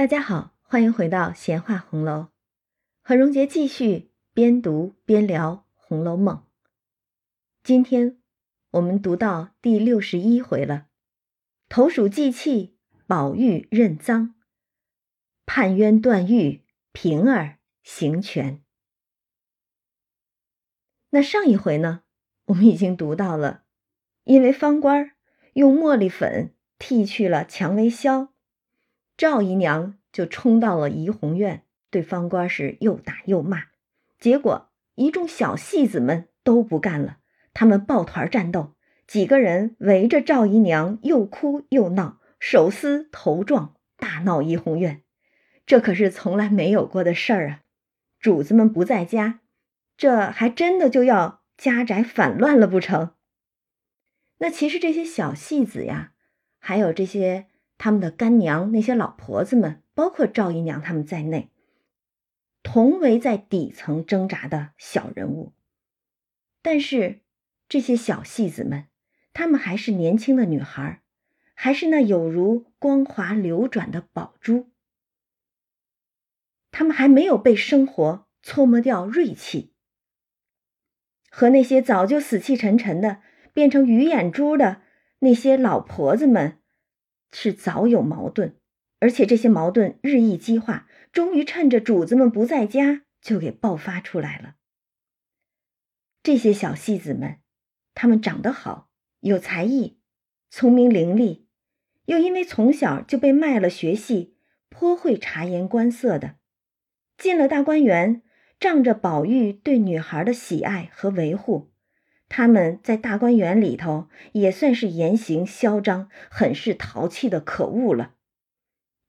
大家好，欢迎回到闲话红楼，和荣杰继续边读边聊《红楼梦》。今天我们读到第六十一回了，投鼠忌器，宝玉认赃，判冤断狱，平儿行权。那上一回呢，我们已经读到了，因为方官用茉莉粉剃去了蔷薇销。赵姨娘就冲到了怡红院，对方官是又打又骂，结果一众小戏子们都不干了，他们抱团战斗，几个人围着赵姨娘又哭又闹，手撕头撞，大闹怡红院。这可是从来没有过的事儿啊！主子们不在家，这还真的就要家宅反乱了不成？那其实这些小戏子呀，还有这些。他们的干娘那些老婆子们，包括赵姨娘他们在内，同为在底层挣扎的小人物。但是这些小戏子们，她们还是年轻的女孩，还是那有如光滑流转的宝珠。他们还没有被生活搓磨掉锐气，和那些早就死气沉沉的、变成鱼眼珠的那些老婆子们。是早有矛盾，而且这些矛盾日益激化，终于趁着主子们不在家就给爆发出来了。这些小戏子们，他们长得好，有才艺，聪明伶俐，又因为从小就被卖了学戏，颇会察言观色的，进了大观园，仗着宝玉对女孩的喜爱和维护。他们在大观园里头也算是言行嚣张、很是淘气的可恶了。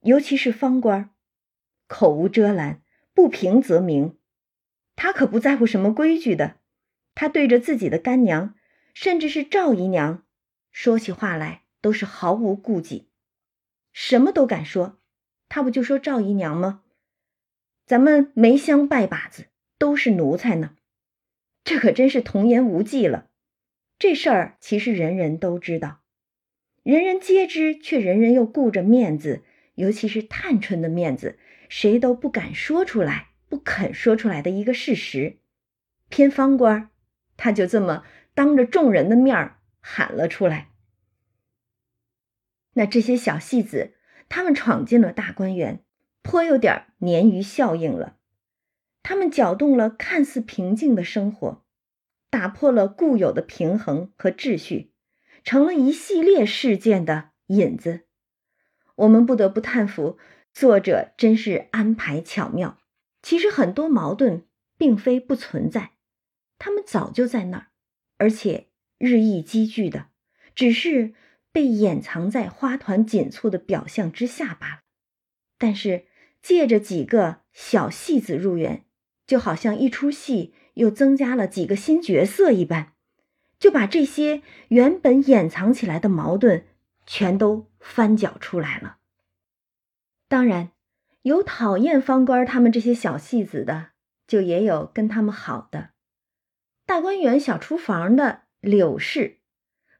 尤其是方官，口无遮拦，不平则鸣。他可不在乎什么规矩的。他对着自己的干娘，甚至是赵姨娘，说起话来都是毫无顾忌，什么都敢说。他不就说赵姨娘吗？咱们梅香拜把子都是奴才呢。这可真是童言无忌了。这事儿其实人人都知道，人人皆知，却人人又顾着面子，尤其是探春的面子，谁都不敢说出来，不肯说出来的一个事实。偏方官他就这么当着众人的面儿喊了出来。那这些小戏子，他们闯进了大观园，颇有点鲶鱼效应了。他们搅动了看似平静的生活，打破了固有的平衡和秩序，成了一系列事件的引子。我们不得不叹服作者，真是安排巧妙。其实很多矛盾并非不存在，他们早就在那儿，而且日益积聚的，只是被掩藏在花团锦簇的表象之下罢了。但是借着几个小戏子入园。就好像一出戏又增加了几个新角色一般，就把这些原本掩藏起来的矛盾全都翻搅出来了。当然，有讨厌方官他们这些小戏子的，就也有跟他们好的。大观园小厨房的柳氏，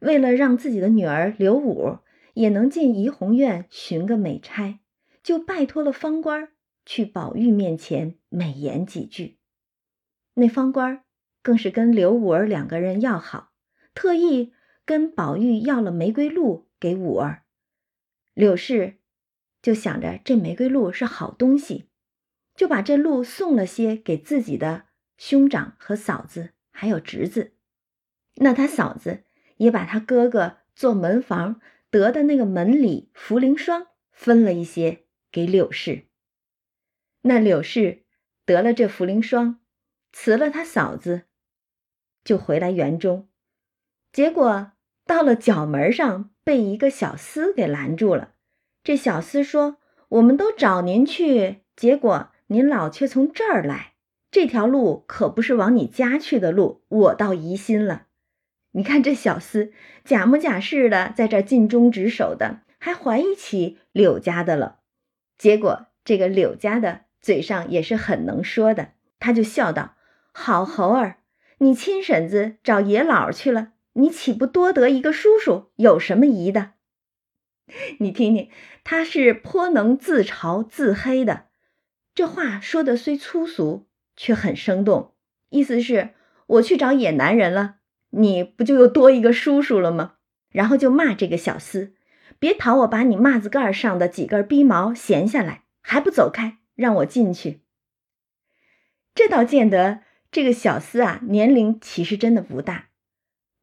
为了让自己的女儿柳五也能进怡红院寻个美差，就拜托了方官。去宝玉面前美言几句，那方官更是跟刘五儿两个人要好，特意跟宝玉要了玫瑰露给五儿。柳氏就想着这玫瑰露是好东西，就把这露送了些给自己的兄长和嫂子，还有侄子。那他嫂子也把他哥哥做门房得的那个门里茯苓霜分了一些给柳氏。那柳氏得了这茯苓霜，辞了他嫂子，就回来园中。结果到了角门上，被一个小厮给拦住了。这小厮说：“我们都找您去，结果您老却从这儿来，这条路可不是往你家去的路，我倒疑心了。你看这小厮假模假式的在这尽忠职守的，还怀疑起柳家的了。结果这个柳家的。”嘴上也是很能说的，他就笑道：“好猴儿，你亲婶子找爷老去了，你岂不多得一个叔叔？有什么疑的？” 你听听，他是颇能自嘲自黑的。这话说的虽粗俗，却很生动。意思是，我去找野男人了，你不就又多一个叔叔了吗？然后就骂这个小厮，别讨我把你袜子盖上的几根逼毛闲下来，还不走开，让我进去。这倒见得这个小厮啊，年龄其实真的不大。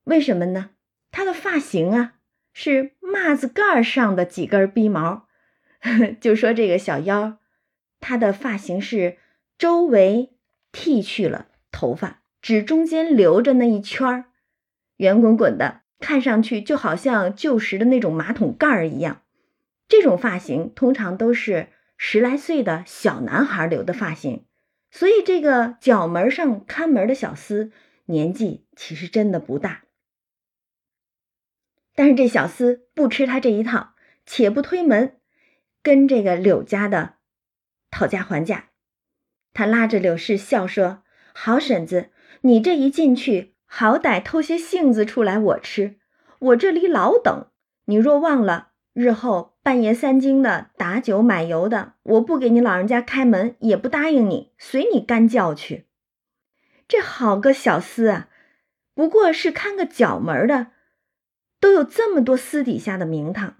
为什么呢？他的发型啊，是袜子盖上的几根逼毛。就说这个小妖，他的发型是周围剃去了头发，只中间留着那一圈儿，圆滚滚的，看上去就好像旧时的那种马桶盖儿一样。这种发型通常都是十来岁的小男孩留的发型。所以，这个角门上看门的小厮年纪其实真的不大，但是这小厮不吃他这一套，且不推门，跟这个柳家的讨价还价。他拉着柳氏笑说：“好婶子，你这一进去，好歹偷些杏子出来我吃，我这里老等。你若忘了，日后……”半夜三更的打酒买油的，我不给你老人家开门，也不答应你，随你干叫去。这好个小厮啊，不过是看个角门的，都有这么多私底下的名堂。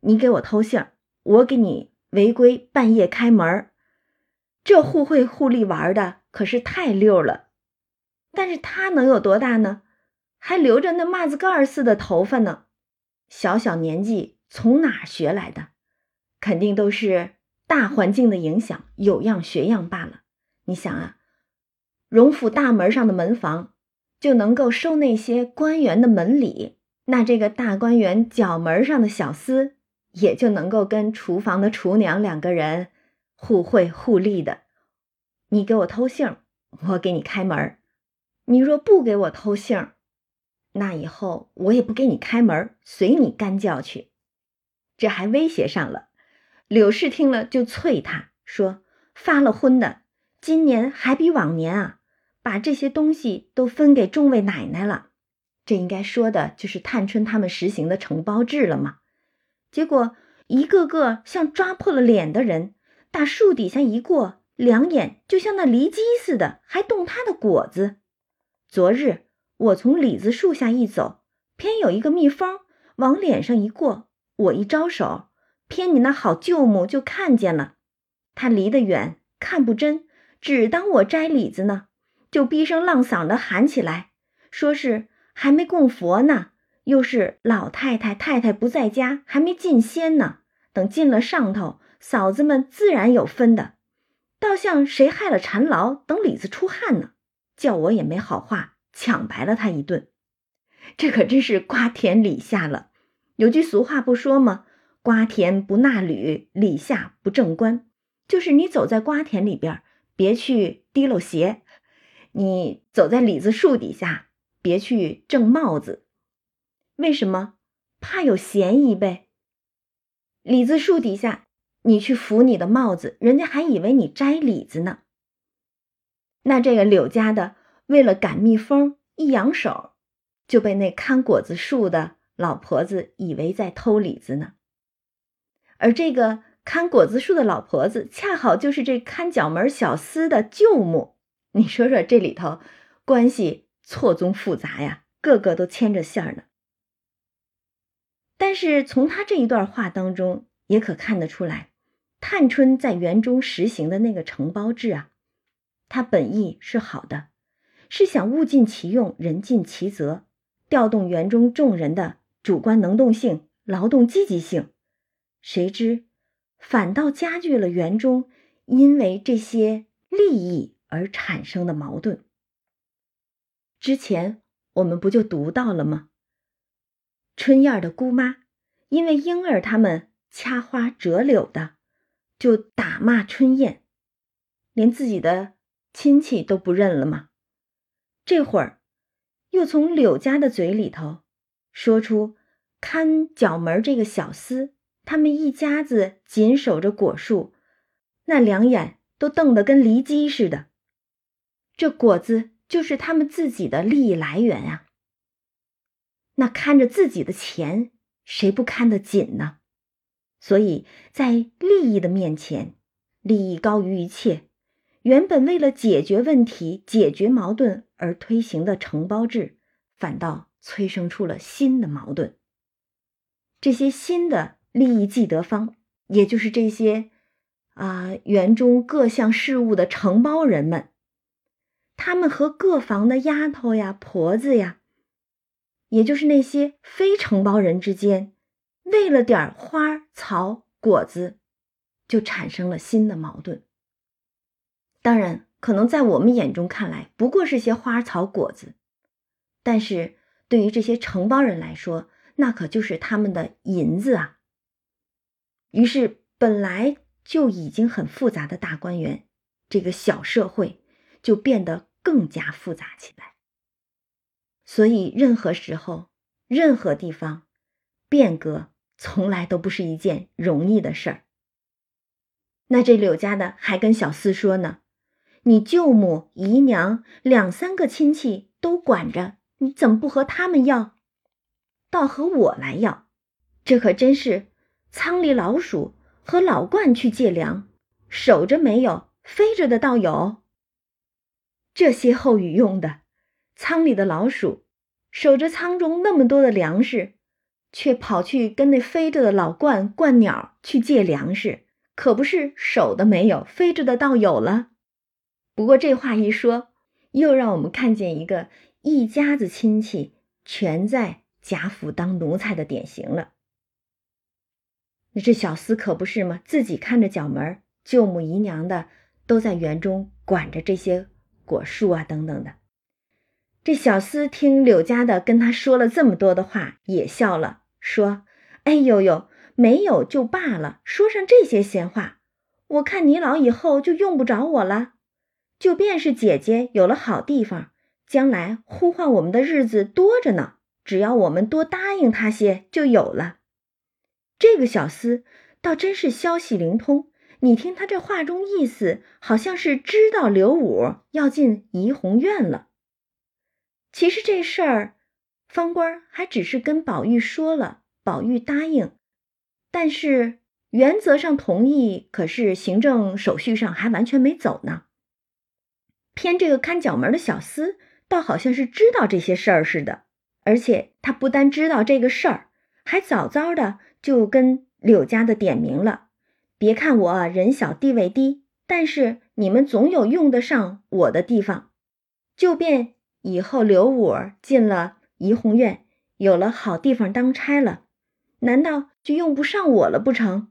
你给我偷信儿，我给你违规半夜开门，这互惠互利玩的可是太溜了。但是他能有多大呢？还留着那麻子盖似的头发呢，小小年纪。从哪学来的？肯定都是大环境的影响，有样学样罢了。你想啊，荣府大门上的门房就能够收那些官员的门礼，那这个大官员角门上的小厮也就能够跟厨房的厨娘两个人互惠互利的。你给我偷杏，我给你开门；你若不给我偷杏，那以后我也不给你开门，随你干叫去。这还威胁上了，柳氏听了就啐他说：“发了昏的，今年还比往年啊，把这些东西都分给众位奶奶了。这应该说的就是探春他们实行的承包制了嘛。结果一个个像抓破了脸的人，大树底下一过，两眼就像那离鸡似的，还动他的果子。昨日我从李子树下一走，偏有一个蜜蜂往脸上一过。”我一招手，偏你那好舅母就看见了，他离得远，看不真，只当我摘李子呢，就逼声浪嗓的喊起来，说是还没供佛呢，又是老太太太太不在家，还没进仙呢。等进了上头，嫂子们自然有分的。倒像谁害了缠牢，等李子出汗呢，叫我也没好话，抢白了他一顿。这可真是瓜田李下了。有句俗话不说吗？瓜田不纳履，李下不正官。就是你走在瓜田里边，别去提溜鞋；你走在李子树底下，别去正帽子。为什么？怕有嫌疑呗。李子树底下，你去扶你的帽子，人家还以为你摘李子呢。那这个柳家的，为了赶蜜蜂，一扬手，就被那看果子树的。老婆子以为在偷李子呢，而这个看果子树的老婆子，恰好就是这看角门小厮的舅母。你说说这里头关系错综复杂呀，个个都牵着线儿呢。但是从他这一段话当中，也可看得出来，探春在园中实行的那个承包制啊，他本意是好的，是想物尽其用，人尽其责，调动园中众人的。主观能动性、劳动积极性，谁知反倒加剧了园中因为这些利益而产生的矛盾。之前我们不就读到了吗？春燕的姑妈因为莺儿他们掐花折柳的，就打骂春燕，连自己的亲戚都不认了吗？这会儿又从柳家的嘴里头。说出看角门这个小厮，他们一家子紧守着果树，那两眼都瞪得跟离鸡似的。这果子就是他们自己的利益来源啊。那看着自己的钱，谁不看得紧呢？所以在利益的面前，利益高于一切。原本为了解决问题、解决矛盾而推行的承包制，反倒催生出了新的矛盾。这些新的利益既得方，也就是这些啊园中各项事务的承包人们，他们和各房的丫头呀、婆子呀，也就是那些非承包人之间，为了点花草果子，就产生了新的矛盾。当然，可能在我们眼中看来不过是些花草果子，但是对于这些承包人来说，那可就是他们的银子啊。于是，本来就已经很复杂的大观园，这个小社会就变得更加复杂起来。所以，任何时候、任何地方，变革从来都不是一件容易的事儿。那这柳家的还跟小厮说呢。你舅母、姨娘两三个亲戚都管着，你怎么不和他们要，倒和我来要？这可真是仓里老鼠和老鹳去借粮，守着没有，飞着的倒有。这些后语用的，仓里的老鼠守着仓中那么多的粮食，却跑去跟那飞着的老鹳、鹳鸟去借粮食，可不是守的没有，飞着的倒有了。不过这话一说，又让我们看见一个一家子亲戚全在贾府当奴才的典型了。那这小厮可不是吗？自己看着角门，舅母姨娘的都在园中管着这些果树啊等等的。这小厮听柳家的跟他说了这么多的话，也笑了，说：“哎呦呦，没有就罢了，说上这些闲话，我看你老以后就用不着我了。”就便是姐姐有了好地方，将来呼唤我们的日子多着呢。只要我们多答应他些，就有了。这个小厮倒真是消息灵通。你听他这话中意思，好像是知道刘武要进怡红院了。其实这事儿，方官还只是跟宝玉说了，宝玉答应，但是原则上同意，可是行政手续上还完全没走呢。偏这个看角门的小厮，倒好像是知道这些事儿似的，而且他不单知道这个事儿，还早早的就跟柳家的点名了。别看我人小地位低，但是你们总有用得上我的地方。就便以后刘武进了怡红院，有了好地方当差了，难道就用不上我了不成？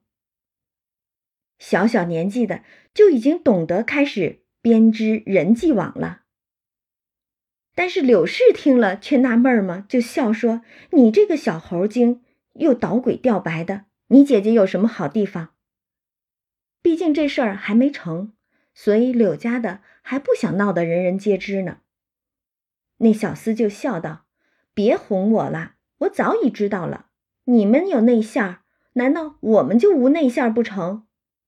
小小年纪的就已经懂得开始。编织人际网了，但是柳氏听了却纳闷儿嘛，就笑说：“你这个小猴精，又捣鬼吊白的，你姐姐有什么好地方？毕竟这事儿还没成，所以柳家的还不想闹得人人皆知呢。”那小厮就笑道：“别哄我了，我早已知道了。你们有内线儿，难道我们就无内线儿不成？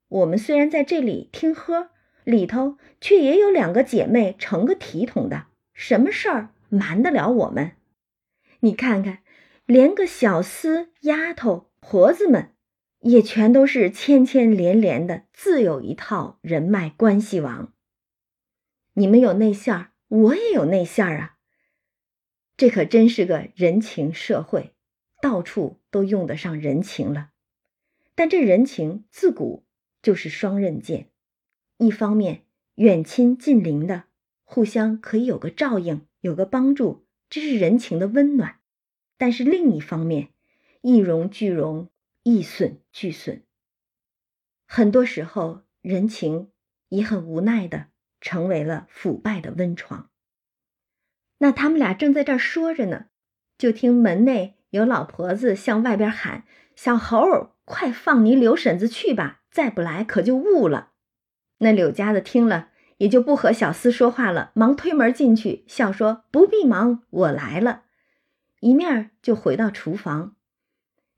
我们虽然在这里听喝。”里头却也有两个姐妹成个体统的，什么事儿瞒得了我们？你看看，连个小厮、丫头、婆子们，也全都是牵牵连连的，自有一套人脉关系网。你们有内线儿，我也有内线儿啊。这可真是个人情社会，到处都用得上人情了。但这人情自古就是双刃剑。一方面，远亲近邻的互相可以有个照应，有个帮助，这是人情的温暖；但是另一方面，一荣俱荣，一损俱损。很多时候，人情也很无奈的成为了腐败的温床。那他们俩正在这儿说着呢，就听门内有老婆子向外边喊：“小猴，快放你柳婶子去吧，再不来可就误了。”那柳家的听了，也就不和小厮说话了，忙推门进去，笑说：“不必忙，我来了。”一面就回到厨房。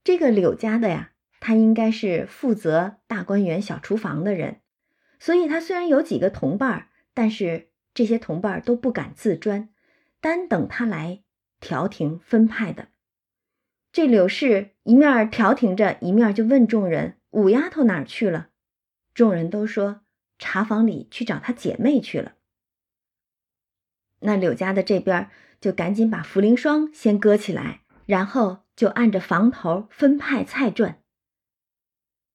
这个柳家的呀，他应该是负责大观园小厨房的人，所以他虽然有几个同伴，但是这些同伴都不敢自专，单等他来调停分派的。这柳氏一面调停着，一面就问众人：“五丫头哪儿去了？”众人都说：“茶房里去找她姐妹去了。”那柳家的这边就赶紧把茯苓霜先搁起来，然后就按着房头分派菜馔。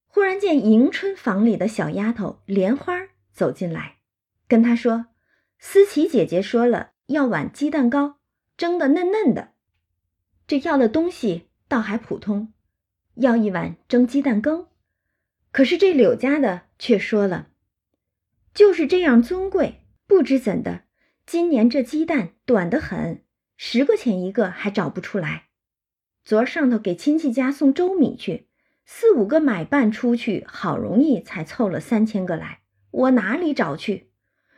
忽然见迎春房里的小丫头莲花走进来，跟她说：“思琪姐姐说了，要碗鸡蛋糕，蒸的嫩嫩的。这要的东西。”倒还普通，要一碗蒸鸡蛋羹。可是这柳家的却说了，就是这样尊贵，不知怎的，今年这鸡蛋短得很，十个钱一个还找不出来。昨儿上头给亲戚家送粥米去，四五个买办出去，好容易才凑了三千个来，我哪里找去？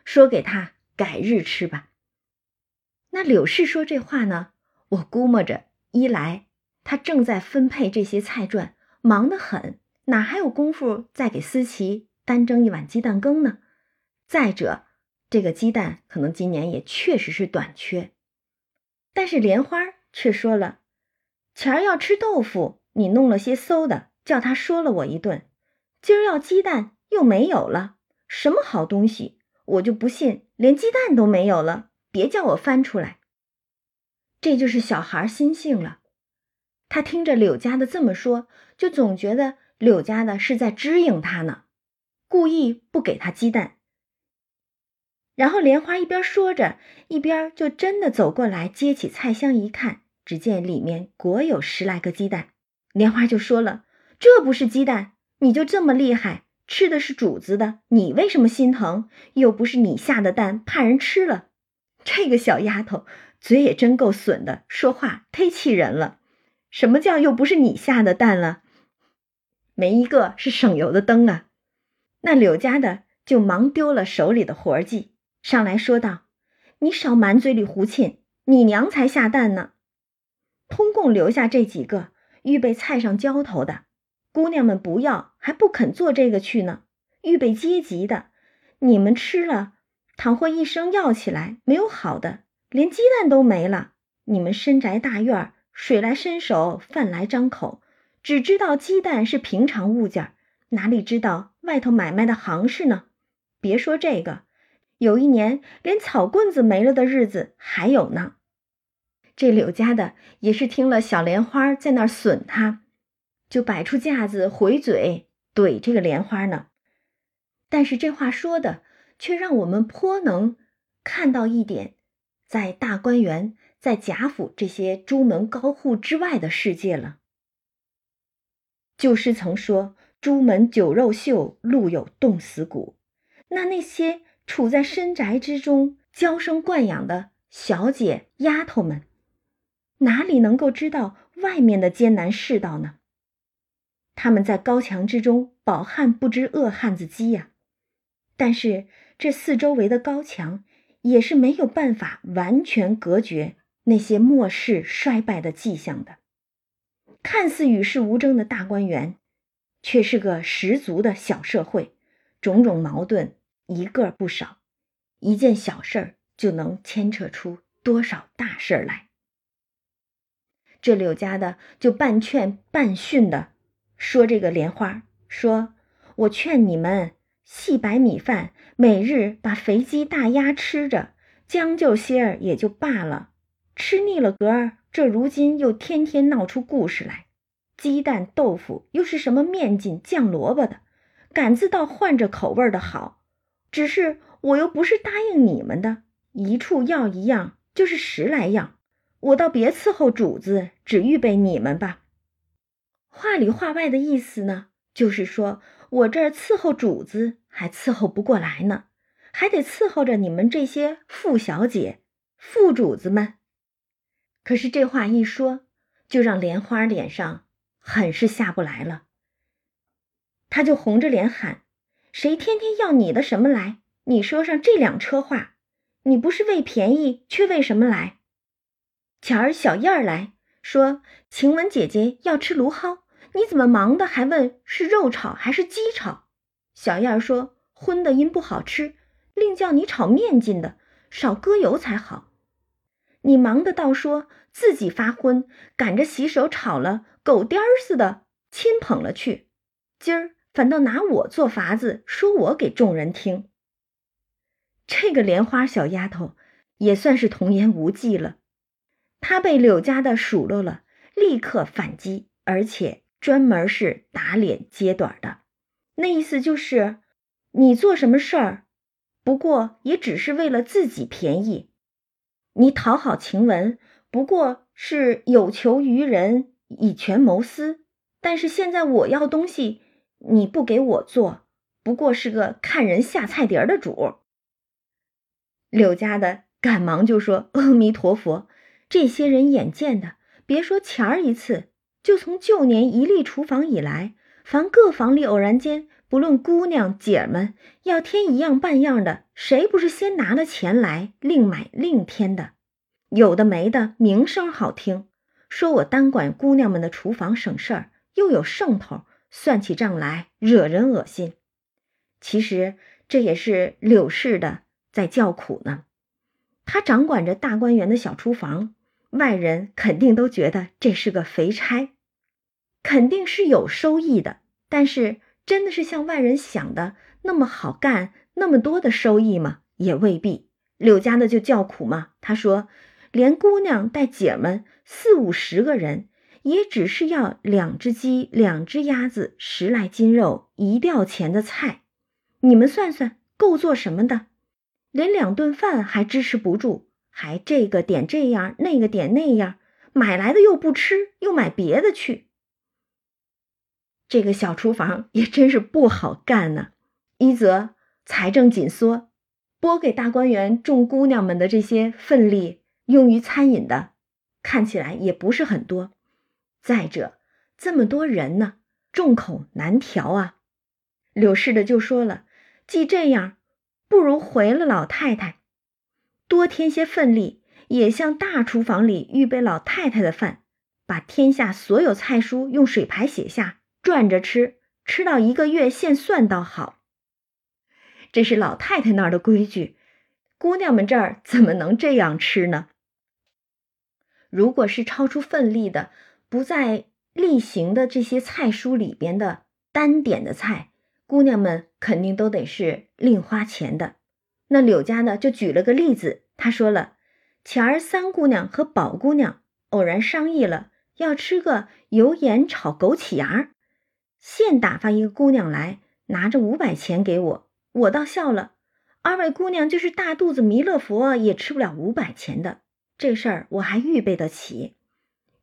说给他改日吃吧。那柳氏说这话呢，我估摸着一来。他正在分配这些菜赚，忙得很，哪还有功夫再给思琪单蒸一碗鸡蛋羹呢？再者，这个鸡蛋可能今年也确实是短缺。但是莲花却说了：“前儿要吃豆腐，你弄了些馊的，叫他说了我一顿；今儿要鸡蛋，又没有了，什么好东西？我就不信连鸡蛋都没有了，别叫我翻出来。”这就是小孩心性了。他听着柳家的这么说，就总觉得柳家的是在支应他呢，故意不给他鸡蛋。然后莲花一边说着，一边就真的走过来接起菜箱一看，只见里面果有十来个鸡蛋。莲花就说了：“这不是鸡蛋，你就这么厉害，吃的是主子的，你为什么心疼？又不是你下的蛋，怕人吃了。”这个小丫头嘴也真够损的，说话忒气人了。什么叫又不是你下的蛋了？没一个是省油的灯啊！那柳家的就忙丢了手里的活计，上来说道：“你少满嘴里胡沁，你娘才下蛋呢！通共留下这几个预备菜上浇头的姑娘们不要，还不肯做这个去呢。预备阶级的，你们吃了，倘或一生要起来，没有好的，连鸡蛋都没了。你们深宅大院。”水来伸手，饭来张口，只知道鸡蛋是平常物件，哪里知道外头买卖的行市呢？别说这个，有一年连草棍子没了的日子还有呢。这柳家的也是听了小莲花在那儿损他，就摆出架子回嘴怼这个莲花呢。但是这话说的却让我们颇能看到一点，在大观园。在贾府这些朱门高户之外的世界了。旧诗曾说：“朱门酒肉臭，路有冻死骨。”那那些处在深宅之中娇生惯养的小姐丫头们，哪里能够知道外面的艰难世道呢？他们在高墙之中，饱汉不知饿汉子饥呀。但是这四周围的高墙也是没有办法完全隔绝。那些末世衰败的迹象的，看似与世无争的大观园，却是个十足的小社会，种种矛盾一个不少，一件小事儿就能牵扯出多少大事儿来。这柳家的就半劝半训的说：“这个莲花，说我劝你们细白米饭，每日把肥鸡大鸭吃着，将就些儿也就罢了。”吃腻了格儿，这如今又天天闹出故事来。鸡蛋豆腐又是什么面筋酱萝卜的，敢自倒换着口味的好。只是我又不是答应你们的，一处要一样就是十来样，我倒别伺候主子，只预备你们吧。话里话外的意思呢，就是说我这儿伺候主子还伺候不过来呢，还得伺候着你们这些富小姐、富主子们。可是这话一说，就让莲花脸上很是下不来了。他就红着脸喊：“谁天天要你的什么来？你说上这两车话，你不是为便宜，却为什么来？”巧儿小燕儿来说：“晴雯姐姐要吃芦蒿，你怎么忙的还问是肉炒还是鸡炒？”小燕儿说：“荤的因不好吃，另叫你炒面筋的，少搁油才好。”你忙的倒说自己发昏，赶着洗手炒了，狗颠儿似的亲捧了去。今儿反倒拿我做法子，说我给众人听。这个莲花小丫头也算是童言无忌了。她被柳家的数落了，立刻反击，而且专门是打脸揭短的。那意思就是，你做什么事儿，不过也只是为了自己便宜；你讨好晴雯，不过是有求于人，以权谋私。但是现在我要东西，你不给我做，不过是个看人下菜碟儿的主。柳家的赶忙就说：“阿弥陀佛，这些人眼见的，别说前儿一次，就从旧年一立厨房以来，凡各房里偶然间，不论姑娘姐们要添一样半样的，谁不是先拿了钱来另买另添的？有的没的，名声好听，说我单管姑娘们的厨房省事儿，又有剩头，算起账来惹人恶心。其实这也是柳氏的。”在叫苦呢，他掌管着大观园的小厨房，外人肯定都觉得这是个肥差，肯定是有收益的。但是真的是像外人想的那么好干，那么多的收益吗？也未必。柳家的就叫苦吗？他说，连姑娘带姐们四五十个人，也只是要两只鸡、两只鸭子、十来斤肉、一吊钱的菜，你们算算够做什么的？连两顿饭还支持不住，还这个点这样，那个点那样，买来的又不吃，又买别的去。这个小厨房也真是不好干呢。一则财政紧缩，拨给大观园众姑娘们的这些份例用于餐饮的，看起来也不是很多。再者，这么多人呢，众口难调啊。柳氏的就说了，既这样。不如回了老太太，多添些份力，也像大厨房里预备老太太的饭，把天下所有菜蔬用水牌写下，转着吃，吃到一个月现算倒好。这是老太太那儿的规矩，姑娘们这儿怎么能这样吃呢？如果是超出份例的，不在例行的这些菜蔬里边的单点的菜。姑娘们肯定都得是另花钱的。那柳家呢就举了个例子，他说了：前儿三姑娘和宝姑娘偶然商议了，要吃个油盐炒枸杞芽儿，现打发一个姑娘来，拿着五百钱给我。我倒笑了，二位姑娘就是大肚子弥勒佛也吃不了五百钱的。这事儿我还预备得起，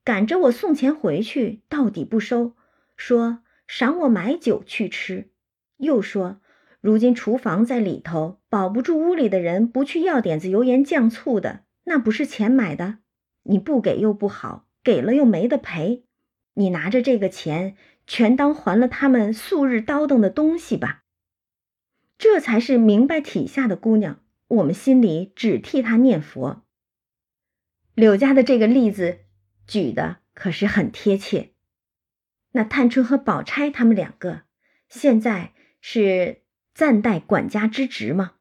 赶着我送钱回去，到底不收，说赏我买酒去吃。又说：“如今厨房在里头，保不住屋里的人不去要点子油盐酱醋的，那不是钱买的。你不给又不好，给了又没得赔。你拿着这个钱，全当还了他们素日叨腾的东西吧。这才是明白体下的姑娘，我们心里只替她念佛。”柳家的这个例子举的可是很贴切。那探春和宝钗他们两个现在。是暂代管家之职吗？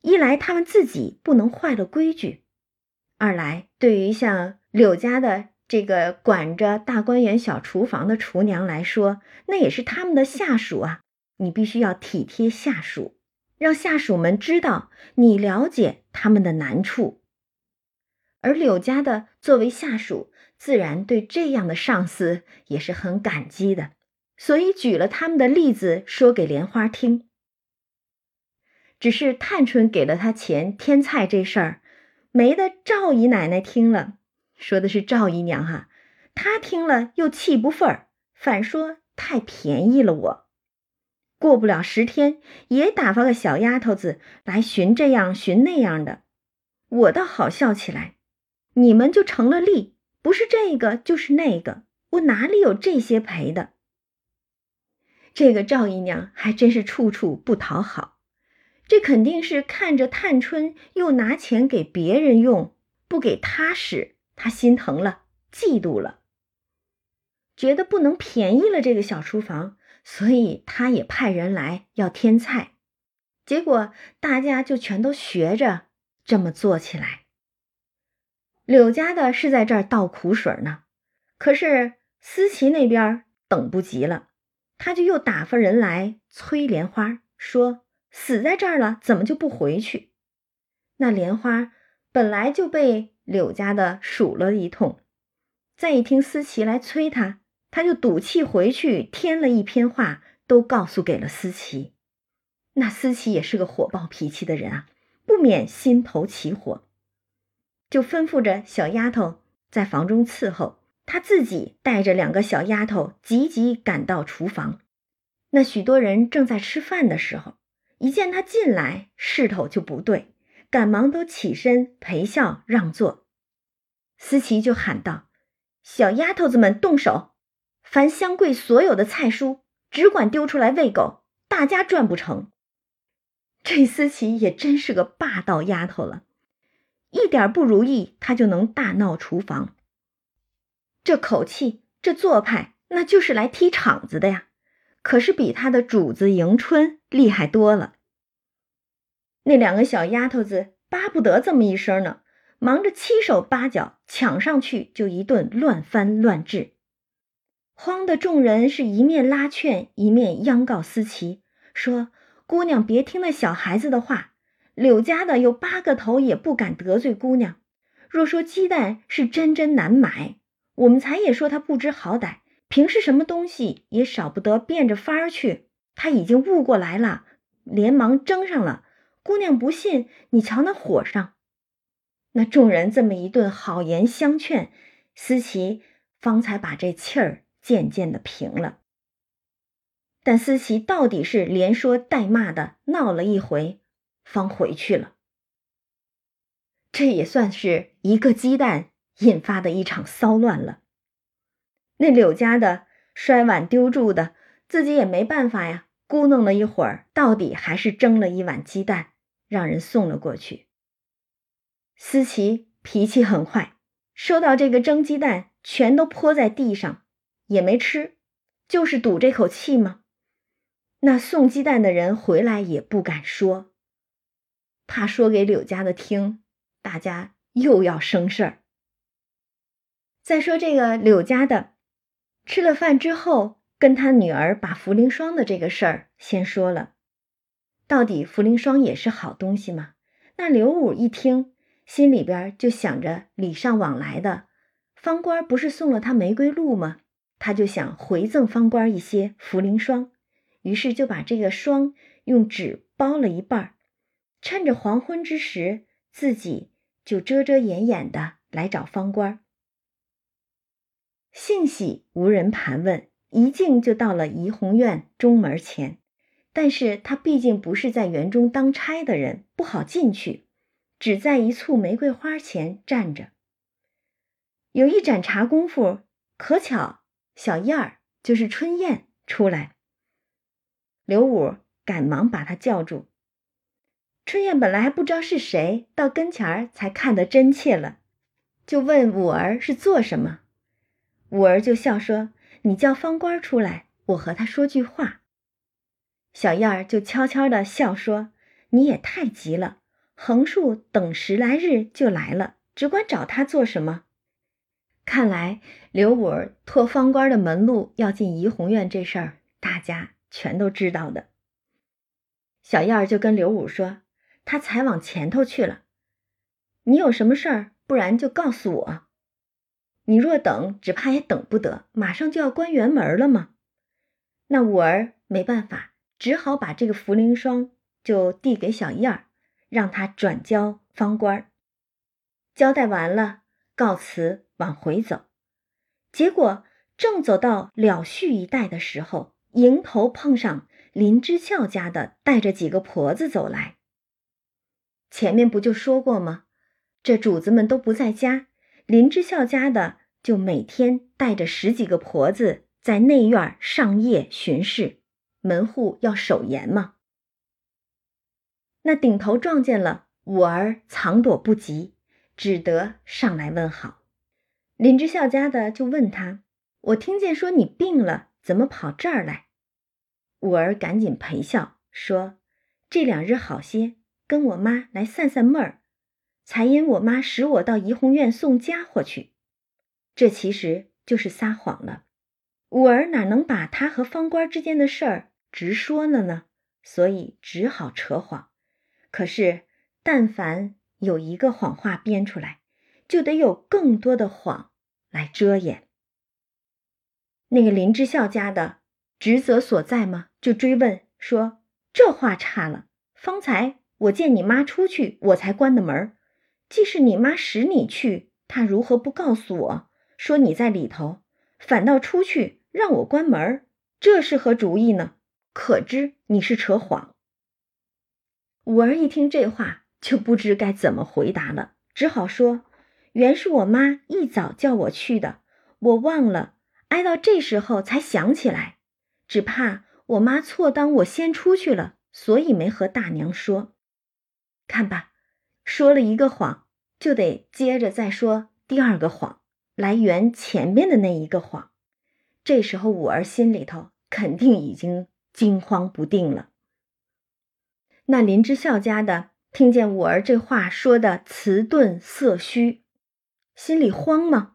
一来他们自己不能坏了规矩，二来对于像柳家的这个管着大观园小厨房的厨娘来说，那也是他们的下属啊。你必须要体贴下属，让下属们知道你了解他们的难处。而柳家的作为下属，自然对这样的上司也是很感激的。所以举了他们的例子说给莲花听。只是探春给了他钱添菜这事儿，没得赵姨奶奶听了，说的是赵姨娘哈，她听了又气不忿儿，反说太便宜了我。过不了十天，也打发个小丫头子来寻这样寻那样的，我倒好笑起来，你们就成了例，不是这个就是那个，我哪里有这些赔的？这个赵姨娘还真是处处不讨好，这肯定是看着探春又拿钱给别人用，不给她使，她心疼了，嫉妒了，觉得不能便宜了这个小厨房，所以她也派人来要添菜，结果大家就全都学着这么做起来。柳家的是在这儿倒苦水呢，可是思琪那边等不及了，他就又打发人来催莲花，说死在这儿了，怎么就不回去？那莲花本来就被柳家的数了一通，再一听思琪来催他，他就赌气回去添了一篇话，都告诉给了思琪。那思琪也是个火爆脾气的人啊。不免心头起火，就吩咐着小丫头在房中伺候，他自己带着两个小丫头急急赶到厨房。那许多人正在吃饭的时候，一见他进来，势头就不对，赶忙都起身陪笑让座。思琪就喊道：“小丫头子们动手，凡香柜所有的菜蔬，只管丢出来喂狗，大家赚不成。”这思琪也真是个霸道丫头了，一点不如意，她就能大闹厨房。这口气，这做派，那就是来踢场子的呀。可是比她的主子迎春厉害多了。那两个小丫头子巴不得这么一声呢，忙着七手八脚抢上去，就一顿乱翻乱治，慌的众人是一面拉劝，一面央告思琪说。姑娘，别听那小孩子的话。柳家的有八个头，也不敢得罪姑娘。若说鸡蛋是真真难买，我们才也说他不知好歹。平时什么东西也少不得变着法儿去。他已经悟过来了，连忙争上了。姑娘不信，你瞧那火上。那众人这么一顿好言相劝，思琪方才把这气儿渐渐的平了。但思琪到底是连说带骂的闹了一回，方回去了。这也算是一个鸡蛋引发的一场骚乱了。那柳家的摔碗丢柱的，自己也没办法呀，咕哝了一会儿，到底还是蒸了一碗鸡蛋，让人送了过去。思琪脾气很坏，收到这个蒸鸡蛋，全都泼在地上，也没吃，就是赌这口气吗？那送鸡蛋的人回来也不敢说，怕说给柳家的听，大家又要生事儿。再说这个柳家的，吃了饭之后，跟他女儿把茯苓霜的这个事儿先说了。到底茯苓霜也是好东西嘛？那刘武一听，心里边就想着礼尚往来的，方官不是送了他玫瑰露吗？他就想回赠方官一些茯苓霜。于是就把这个霜用纸包了一半，趁着黄昏之时，自己就遮遮掩掩的来找方官。幸喜无人盘问，一进就到了怡红院中门前。但是他毕竟不是在园中当差的人，不好进去，只在一簇玫瑰花前站着。有一盏茶功夫，可巧小燕儿就是春燕出来。刘武赶忙把他叫住。春燕本来还不知道是谁，到跟前儿才看得真切了，就问五儿是做什么。五儿就笑说：“你叫方官出来，我和他说句话。”小燕儿就悄悄的笑说：“你也太急了，横竖等十来日就来了，只管找他做什么？”看来刘五儿托方官的门路要进怡红院这事儿，大家。全都知道的，小燕儿就跟刘武说：“他才往前头去了。你有什么事儿，不然就告诉我。你若等，只怕也等不得，马上就要关园门了嘛。”那五儿没办法，只好把这个茯苓霜就递给小燕儿，让他转交方官儿。交代完了，告辞往回走。结果正走到了絮一带的时候。迎头碰上林之孝家的带着几个婆子走来。前面不就说过吗？这主子们都不在家，林之孝家的就每天带着十几个婆子在内院上夜巡视，门户要守严嘛。那顶头撞见了五儿，藏躲不及，只得上来问好。林之孝家的就问他：“我听见说你病了。”怎么跑这儿来？五儿赶紧陪笑说：“这两日好些，跟我妈来散散闷儿。才因我妈使我到怡红院送家伙去。这其实就是撒谎了。五儿哪能把他和方官之间的事儿直说了呢？所以只好扯谎。可是，但凡有一个谎话编出来，就得有更多的谎来遮掩。那个林之孝家的职责所在吗？就追问说：“这话差了。方才我见你妈出去，我才关的门。既是你妈使你去，她如何不告诉我说你在里头，反倒出去让我关门？这是何主意呢？可知你是扯谎。”五儿一听这话，就不知该怎么回答了，只好说：“原是我妈一早叫我去的，我忘了。”挨到这时候才想起来，只怕我妈错当我先出去了，所以没和大娘说。看吧，说了一个谎，就得接着再说第二个谎，来圆前面的那一个谎。这时候五儿心里头肯定已经惊慌不定了。那林之孝家的听见五儿这话说的词顿色虚，心里慌吗？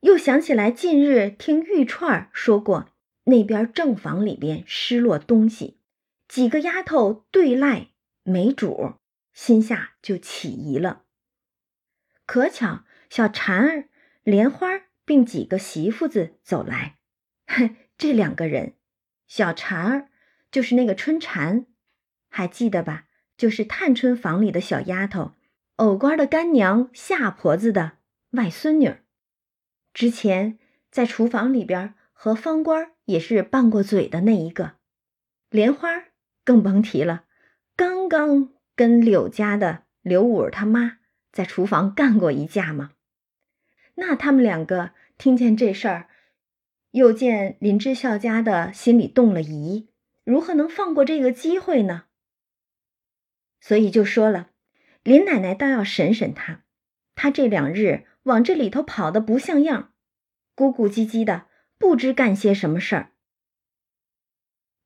又想起来，近日听玉串说过，那边正房里边失落东西，几个丫头对赖没主，心下就起疑了。可巧小婵儿、莲花并几个媳妇子走来，哼，这两个人，小婵儿就是那个春蝉，还记得吧？就是探春房里的小丫头，藕官的干娘夏婆子的外孙女。之前在厨房里边和方官也是拌过嘴的那一个，莲花更甭提了，刚刚跟柳家的刘五儿他妈在厨房干过一架吗。那他们两个听见这事儿，又见林之孝家的心里动了疑，如何能放过这个机会呢？所以就说了，林奶奶倒要审审他，他这两日。往这里头跑的不像样，咕咕唧唧的，不知干些什么事儿。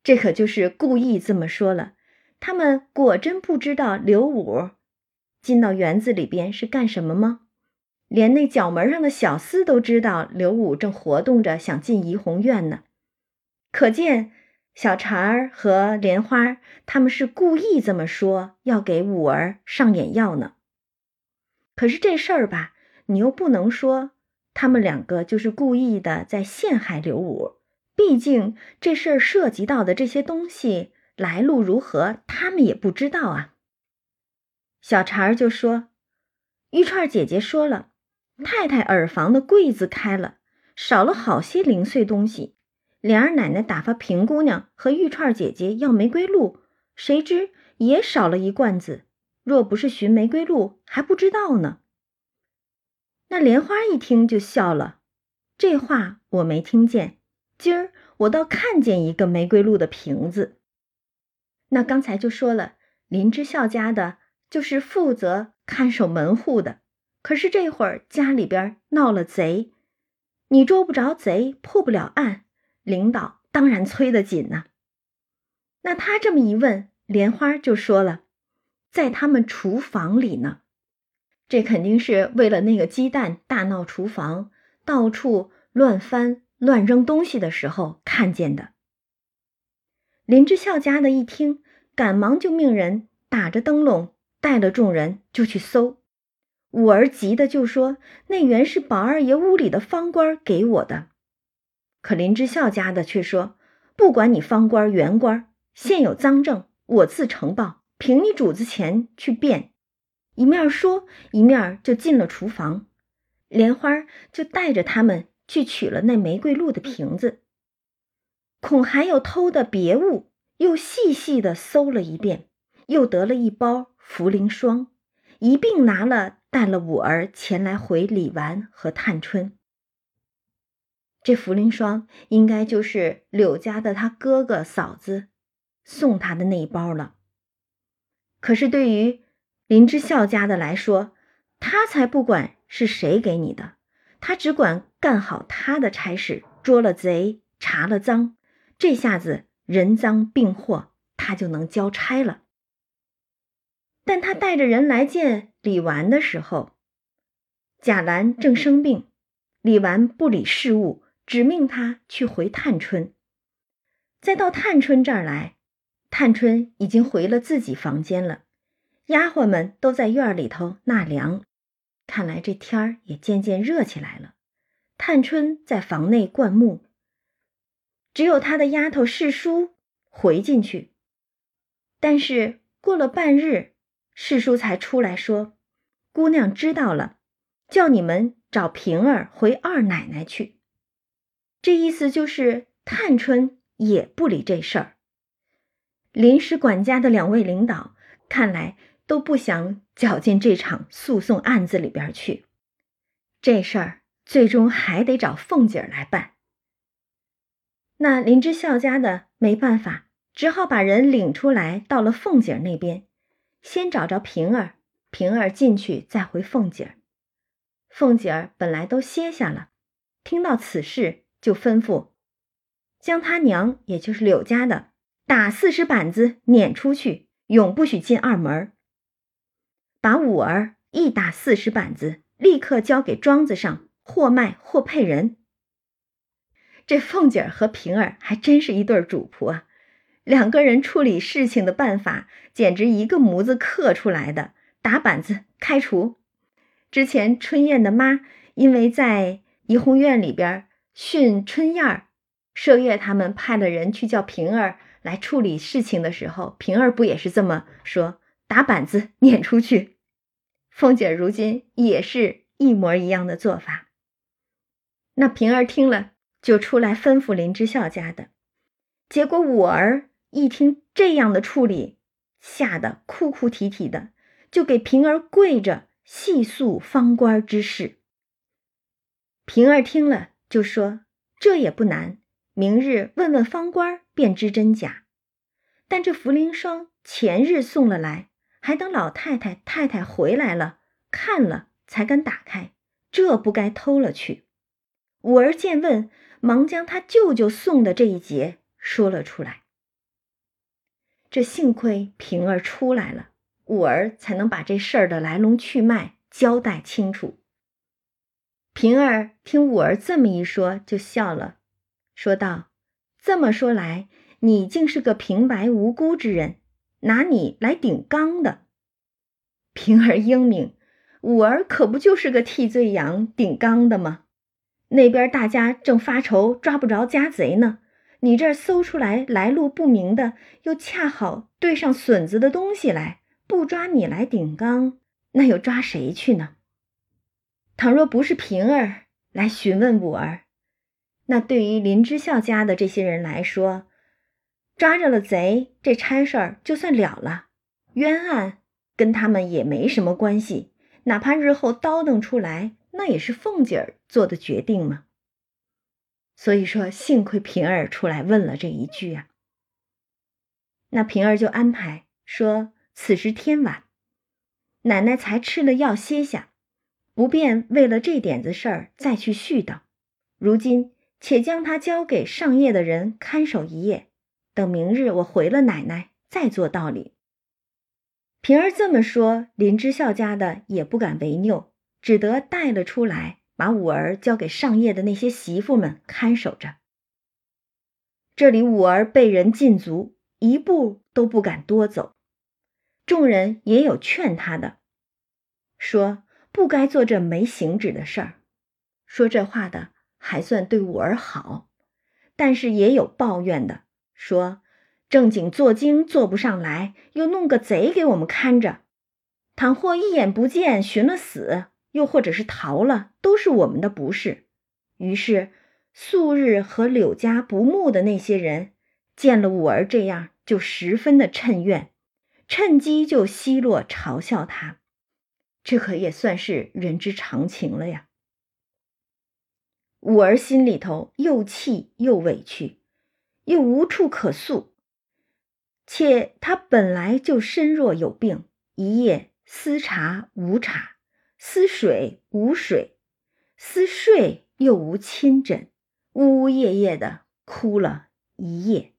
这可就是故意这么说了。他们果真不知道刘五进到园子里边是干什么吗？连那角门上的小厮都知道刘五正活动着，想进怡红院呢。可见小婵儿和莲花他们是故意这么说，要给五儿上眼药呢。可是这事儿吧。你又不能说他们两个就是故意的在陷害刘武，毕竟这事儿涉及到的这些东西来路如何，他们也不知道啊。小婵儿就说：“玉串姐姐说了，太太耳房的柜子开了，少了好些零碎东西。莲儿奶奶打发平姑娘和玉串姐姐要玫瑰露，谁知也少了一罐子。若不是寻玫瑰露，还不知道呢。”那莲花一听就笑了，这话我没听见。今儿我倒看见一个玫瑰露的瓶子。那刚才就说了，林之孝家的就是负责看守门户的。可是这会儿家里边闹了贼，你捉不着贼，破不了案，领导当然催得紧呐。那他这么一问，莲花就说了，在他们厨房里呢。这肯定是为了那个鸡蛋大闹厨房，到处乱翻乱扔东西的时候看见的。林之孝家的一听，赶忙就命人打着灯笼，带了众人就去搜。五儿急的就说：“那原是宝二爷屋里的方官给我的。”可林之孝家的却说：“不管你方官原官，现有赃证，我自呈报，凭你主子钱去辩。”一面说，一面就进了厨房。莲花就带着他们去取了那玫瑰露的瓶子，恐还有偷的别物，又细细的搜了一遍，又得了一包茯苓霜，一并拿了带了五儿前来回李纨和探春。这茯苓霜应该就是柳家的他哥哥嫂子送他的那一包了。可是对于林之孝家的来说，他才不管是谁给你的，他只管干好他的差事，捉了贼，查了赃，这下子人赃并获，他就能交差了。但他带着人来见李纨的时候，贾兰正生病，李纨不理事务，只命他去回探春。再到探春这儿来，探春已经回了自己房间了，丫鬟们都在院里头纳凉。看来这天儿也渐渐热起来了。探春在房内灌木，只有他的丫头世叔回进去。但是过了半日，世叔才出来说：“姑娘知道了，叫你们找平儿回二奶奶去。”这意思就是探春也不理这事儿。临时管家的两位领导看来都不想搅进这场诉讼案子里边去，这事儿。最终还得找凤姐儿来办。那林之孝家的没办法，只好把人领出来，到了凤姐儿那边，先找着平儿，平儿进去再回凤姐儿。凤姐儿本来都歇下了，听到此事，就吩咐将他娘，也就是柳家的，打四十板子，撵出去，永不许进二门。把五儿一打四十板子，立刻交给庄子上。或卖或配人，这凤姐儿和平儿还真是一对主仆啊！两个人处理事情的办法简直一个模子刻出来的。打板子开除。之前春燕的妈因为在怡红院里边训春燕儿，麝月他们派了人去叫平儿来处理事情的时候，平儿不也是这么说？打板子撵出去。凤姐如今也是一模一样的做法。那平儿听了，就出来吩咐林之孝家的。结果五儿一听这样的处理，吓得哭哭啼啼的，就给平儿跪着细诉方官之事。平儿听了，就说：“这也不难，明日问问方官，便知真假。但这茯苓霜前日送了来，还等老太太、太太回来了看了，才敢打开，这不该偷了去。”五儿见问，忙将他舅舅送的这一节说了出来。这幸亏平儿出来了，五儿才能把这事儿的来龙去脉交代清楚。平儿听五儿这么一说，就笑了，说道：“这么说来，你竟是个平白无辜之人，拿你来顶缸的。”平儿英明，五儿可不就是个替罪羊顶缸的吗？那边大家正发愁抓不着家贼呢，你这儿搜出来来路不明的，又恰好对上笋子的东西来，不抓你来顶缸，那又抓谁去呢？倘若不是平儿来询问五儿，那对于林之孝家的这些人来说，抓着了贼，这差事儿就算了了，冤案跟他们也没什么关系，哪怕日后叨腾出来。那也是凤姐儿做的决定嘛。所以说，幸亏平儿出来问了这一句啊。那平儿就安排说：“此时天晚，奶奶才吃了药歇下，不便为了这点子事儿再去絮叨。如今且将他交给上夜的人看守一夜，等明日我回了奶奶再做道理。”平儿这么说，林之孝家的也不敢违拗。只得带了出来，把五儿交给上夜的那些媳妇们看守着。这里五儿被人禁足，一步都不敢多走。众人也有劝他的，说不该做这没行止的事儿。说这话的还算对五儿好，但是也有抱怨的，说正经做经做不上来，又弄个贼给我们看着，倘或一眼不见寻了死。又或者是逃了，都是我们的不是。于是素日和柳家不睦的那些人，见了五儿这样，就十分的趁怨，趁机就奚落嘲笑他。这可也算是人之常情了呀。五儿心里头又气又委屈，又无处可诉，且他本来就身弱有病，一夜思茶无茶。思水无水，思睡又无亲枕，呜呜咽咽的哭了一夜。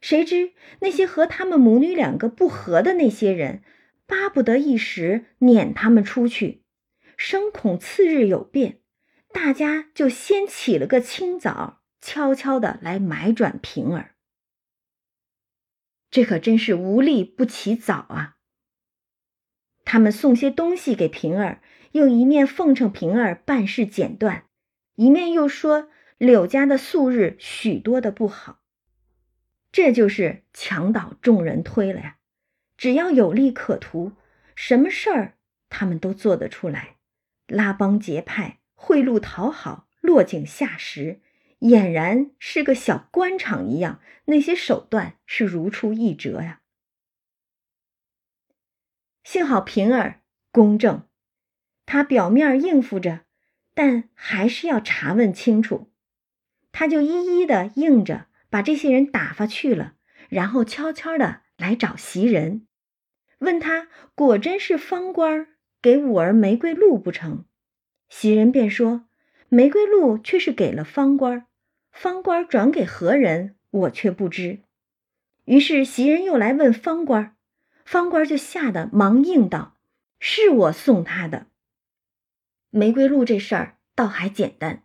谁知那些和他们母女两个不和的那些人，巴不得一时撵他们出去，生恐次日有变，大家就先起了个清早，悄悄的来买转平儿。这可真是无利不起早啊！他们送些东西给平儿，又一面奉承平儿办事简断，一面又说柳家的素日许多的不好。这就是墙倒众人推了呀！只要有利可图，什么事儿他们都做得出来，拉帮结派、贿赂讨好、落井下石。俨然是个小官场一样，那些手段是如出一辙呀。幸好平儿公正，他表面应付着，但还是要查问清楚。他就一一的应着，把这些人打发去了，然后悄悄的来找袭人，问他果真是方官给五儿玫瑰露不成？袭人便说玫瑰露却是给了方官。方官转给何人，我却不知。于是袭人又来问方官，方官就吓得忙应道：“是我送他的。”玫瑰露这事儿倒还简单，